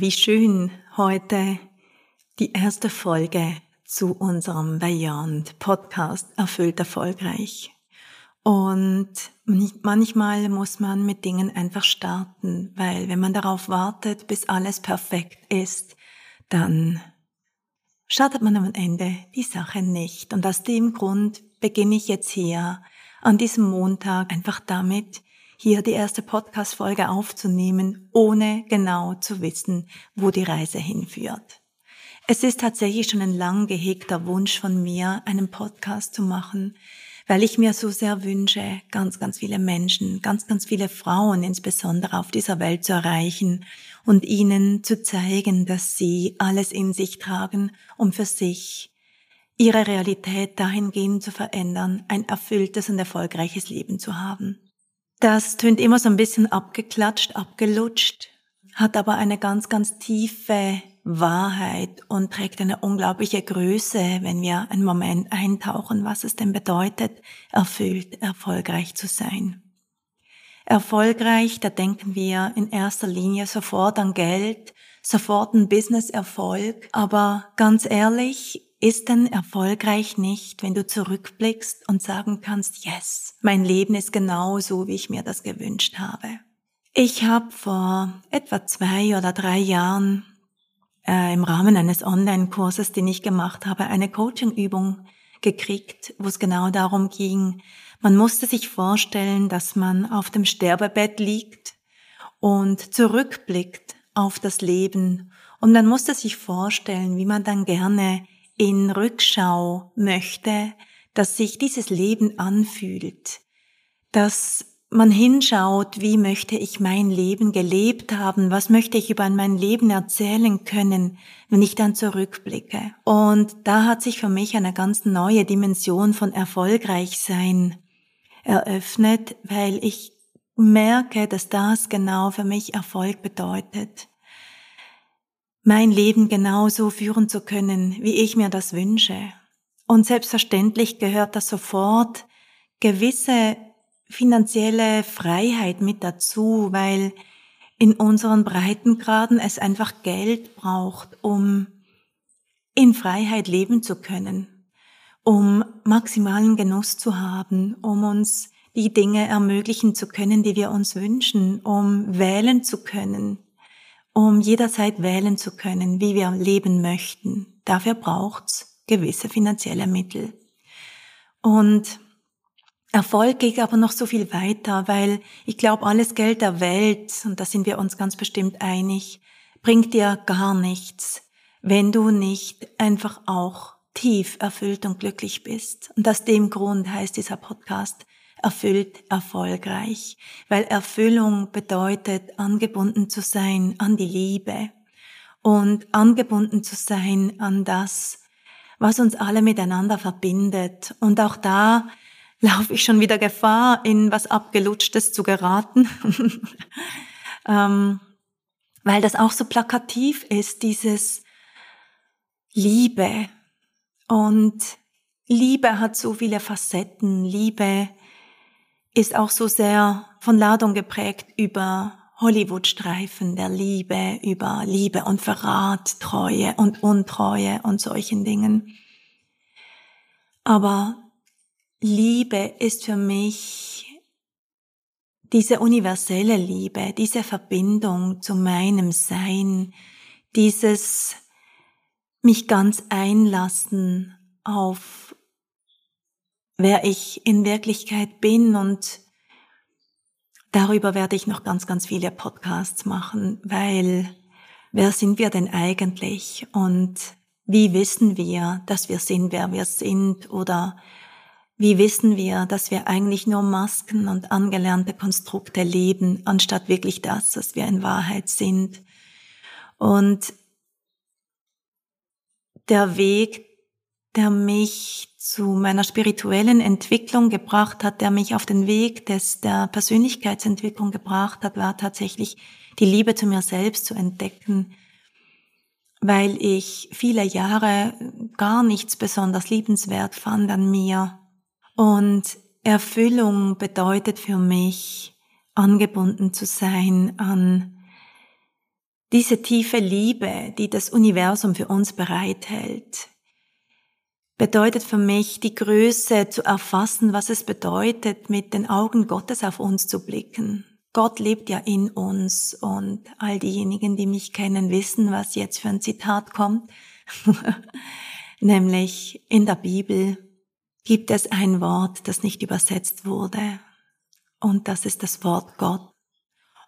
Wie schön heute die erste Folge zu unserem Beyond Podcast erfüllt erfolgreich. Und manchmal muss man mit Dingen einfach starten, weil wenn man darauf wartet, bis alles perfekt ist, dann startet man am Ende die Sache nicht. Und aus dem Grund beginne ich jetzt hier an diesem Montag einfach damit, hier die erste Podcast-Folge aufzunehmen, ohne genau zu wissen, wo die Reise hinführt. Es ist tatsächlich schon ein lang gehegter Wunsch von mir, einen Podcast zu machen, weil ich mir so sehr wünsche, ganz, ganz viele Menschen, ganz, ganz viele Frauen insbesondere auf dieser Welt zu erreichen und ihnen zu zeigen, dass sie alles in sich tragen, um für sich ihre Realität dahingehend zu verändern, ein erfülltes und erfolgreiches Leben zu haben. Das tönt immer so ein bisschen abgeklatscht, abgelutscht, hat aber eine ganz, ganz tiefe Wahrheit und trägt eine unglaubliche Größe, wenn wir einen Moment eintauchen, was es denn bedeutet, erfüllt, erfolgreich zu sein. Erfolgreich, da denken wir in erster Linie sofort an Geld, sofort an Business-Erfolg, aber ganz ehrlich, ist denn erfolgreich nicht, wenn du zurückblickst und sagen kannst, yes, mein Leben ist genau so, wie ich mir das gewünscht habe. Ich habe vor etwa zwei oder drei Jahren äh, im Rahmen eines Online-Kurses, den ich gemacht habe, eine Coaching-Übung gekriegt, wo es genau darum ging, man musste sich vorstellen, dass man auf dem Sterbebett liegt und zurückblickt auf das Leben und man musste sich vorstellen, wie man dann gerne in Rückschau möchte, dass sich dieses Leben anfühlt, dass man hinschaut, wie möchte ich mein Leben gelebt haben, was möchte ich über mein Leben erzählen können, wenn ich dann zurückblicke. Und da hat sich für mich eine ganz neue Dimension von erfolgreich sein eröffnet, weil ich merke, dass das genau für mich Erfolg bedeutet mein Leben genauso führen zu können, wie ich mir das wünsche. Und selbstverständlich gehört da sofort gewisse finanzielle Freiheit mit dazu, weil in unseren Breitengraden es einfach Geld braucht, um in Freiheit leben zu können, um maximalen Genuss zu haben, um uns die Dinge ermöglichen zu können, die wir uns wünschen, um wählen zu können, um jederzeit wählen zu können, wie wir leben möchten. Dafür braucht's gewisse finanzielle Mittel. Und Erfolg geht aber noch so viel weiter, weil ich glaube, alles Geld der Welt, und da sind wir uns ganz bestimmt einig, bringt dir gar nichts, wenn du nicht einfach auch tief erfüllt und glücklich bist. Und aus dem Grund heißt dieser Podcast erfüllt erfolgreich, weil Erfüllung bedeutet, angebunden zu sein an die Liebe und angebunden zu sein an das, was uns alle miteinander verbindet. Und auch da laufe ich schon wieder Gefahr, in was Abgelutschtes zu geraten, ähm, weil das auch so plakativ ist, dieses Liebe. Und Liebe hat so viele Facetten. Liebe ist auch so sehr von Ladung geprägt über Hollywood-Streifen der Liebe, über Liebe und Verrat, Treue und Untreue und solchen Dingen. Aber Liebe ist für mich diese universelle Liebe, diese Verbindung zu meinem Sein, dieses mich ganz einlassen auf wer ich in Wirklichkeit bin und darüber werde ich noch ganz, ganz viele Podcasts machen, weil wer sind wir denn eigentlich und wie wissen wir, dass wir sind, wer wir sind oder wie wissen wir, dass wir eigentlich nur Masken und angelernte Konstrukte leben, anstatt wirklich das, was wir in Wahrheit sind. Und der Weg, der mich zu meiner spirituellen Entwicklung gebracht hat, der mich auf den Weg des, der Persönlichkeitsentwicklung gebracht hat, war tatsächlich die Liebe zu mir selbst zu entdecken, weil ich viele Jahre gar nichts besonders liebenswert fand an mir. Und Erfüllung bedeutet für mich, angebunden zu sein an diese tiefe Liebe, die das Universum für uns bereithält, bedeutet für mich die Größe zu erfassen, was es bedeutet, mit den Augen Gottes auf uns zu blicken. Gott lebt ja in uns und all diejenigen, die mich kennen, wissen, was jetzt für ein Zitat kommt. Nämlich in der Bibel gibt es ein Wort, das nicht übersetzt wurde. Und das ist das Wort Gott.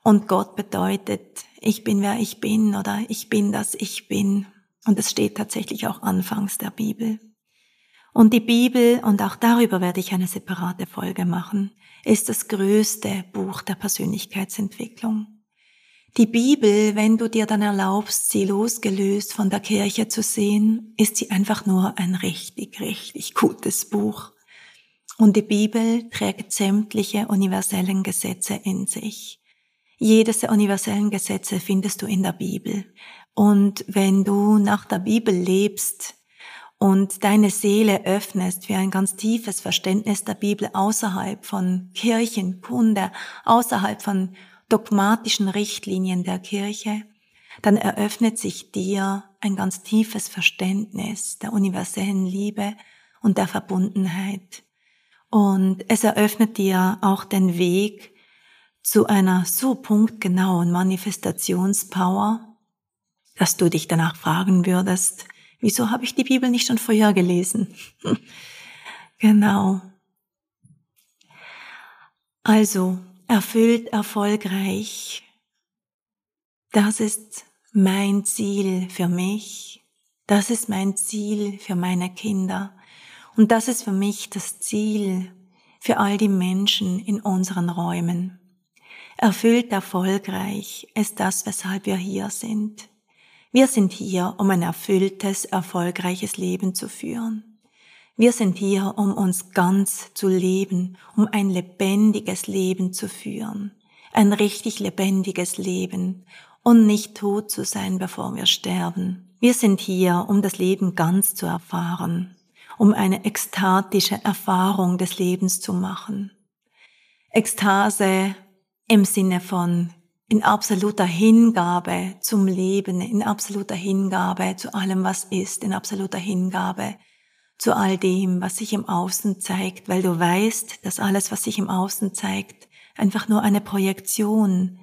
Und Gott bedeutet, ich bin wer ich bin oder ich bin das ich bin. Und es steht tatsächlich auch anfangs der Bibel. Und die Bibel, und auch darüber werde ich eine separate Folge machen, ist das größte Buch der Persönlichkeitsentwicklung. Die Bibel, wenn du dir dann erlaubst, sie losgelöst von der Kirche zu sehen, ist sie einfach nur ein richtig, richtig gutes Buch. Und die Bibel trägt sämtliche universellen Gesetze in sich. Jedes der universellen Gesetze findest du in der Bibel. Und wenn du nach der Bibel lebst und deine Seele öffnest für ein ganz tiefes Verständnis der Bibel außerhalb von Kirchenkunde, außerhalb von dogmatischen Richtlinien der Kirche, dann eröffnet sich dir ein ganz tiefes Verständnis der universellen Liebe und der Verbundenheit. Und es eröffnet dir auch den Weg zu einer so punktgenauen Manifestationspower, dass du dich danach fragen würdest, wieso habe ich die Bibel nicht schon früher gelesen? genau. Also, erfüllt, erfolgreich, das ist mein Ziel für mich, das ist mein Ziel für meine Kinder und das ist für mich das Ziel für all die Menschen in unseren Räumen. Erfüllt erfolgreich ist das, weshalb wir hier sind. Wir sind hier, um ein erfülltes, erfolgreiches Leben zu führen. Wir sind hier, um uns ganz zu leben, um ein lebendiges Leben zu führen. Ein richtig lebendiges Leben und nicht tot zu sein, bevor wir sterben. Wir sind hier, um das Leben ganz zu erfahren, um eine ekstatische Erfahrung des Lebens zu machen. Ekstase im Sinne von in absoluter Hingabe zum Leben, in absoluter Hingabe zu allem, was ist, in absoluter Hingabe zu all dem, was sich im Außen zeigt, weil du weißt, dass alles, was sich im Außen zeigt, einfach nur eine Projektion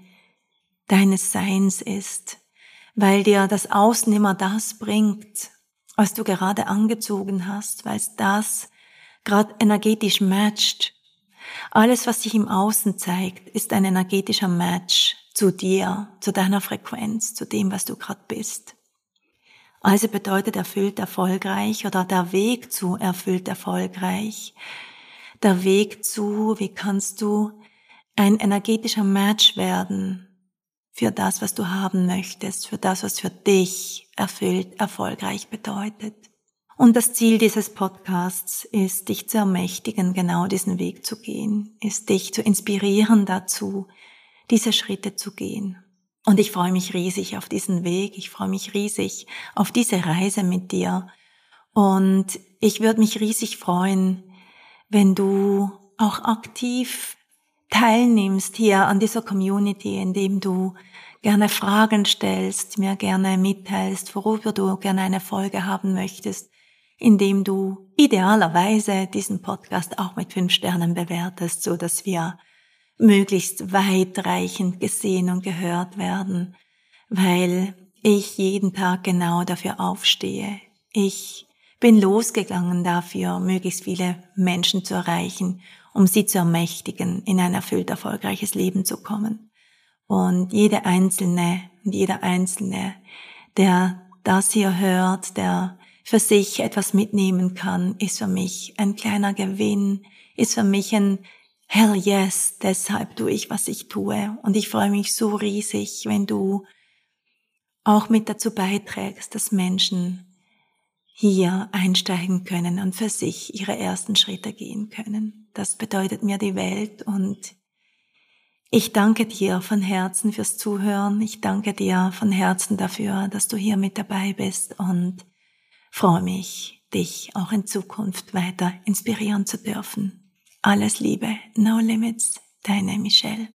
deines Seins ist, weil dir das Außen immer das bringt, was du gerade angezogen hast, weil es das gerade energetisch matcht. Alles, was sich im Außen zeigt, ist ein energetischer Match zu dir, zu deiner Frequenz, zu dem, was du gerade bist. Also bedeutet erfüllt erfolgreich oder der Weg zu erfüllt erfolgreich, der Weg zu, wie kannst du ein energetischer Match werden für das, was du haben möchtest, für das, was für dich erfüllt erfolgreich bedeutet. Und das Ziel dieses Podcasts ist, dich zu ermächtigen, genau diesen Weg zu gehen, ist dich zu inspirieren dazu, diese Schritte zu gehen. Und ich freue mich riesig auf diesen Weg, ich freue mich riesig auf diese Reise mit dir. Und ich würde mich riesig freuen, wenn du auch aktiv teilnimmst hier an dieser Community, indem du gerne Fragen stellst, mir gerne mitteilst, worüber du gerne eine Folge haben möchtest indem du idealerweise diesen Podcast auch mit fünf Sternen bewertest, so dass wir möglichst weitreichend gesehen und gehört werden, weil ich jeden Tag genau dafür aufstehe. Ich bin losgegangen dafür, möglichst viele Menschen zu erreichen, um sie zu ermächtigen, in ein erfüllt erfolgreiches Leben zu kommen. Und jede Einzelne und jeder Einzelne, der das hier hört, der für sich etwas mitnehmen kann, ist für mich ein kleiner Gewinn, ist für mich ein Hell yes, deshalb tue ich, was ich tue. Und ich freue mich so riesig, wenn du auch mit dazu beiträgst, dass Menschen hier einsteigen können und für sich ihre ersten Schritte gehen können. Das bedeutet mir die Welt und ich danke dir von Herzen fürs Zuhören. Ich danke dir von Herzen dafür, dass du hier mit dabei bist und freue mich, dich auch in Zukunft weiter inspirieren zu dürfen. Alles Liebe, no limits, deine Michelle.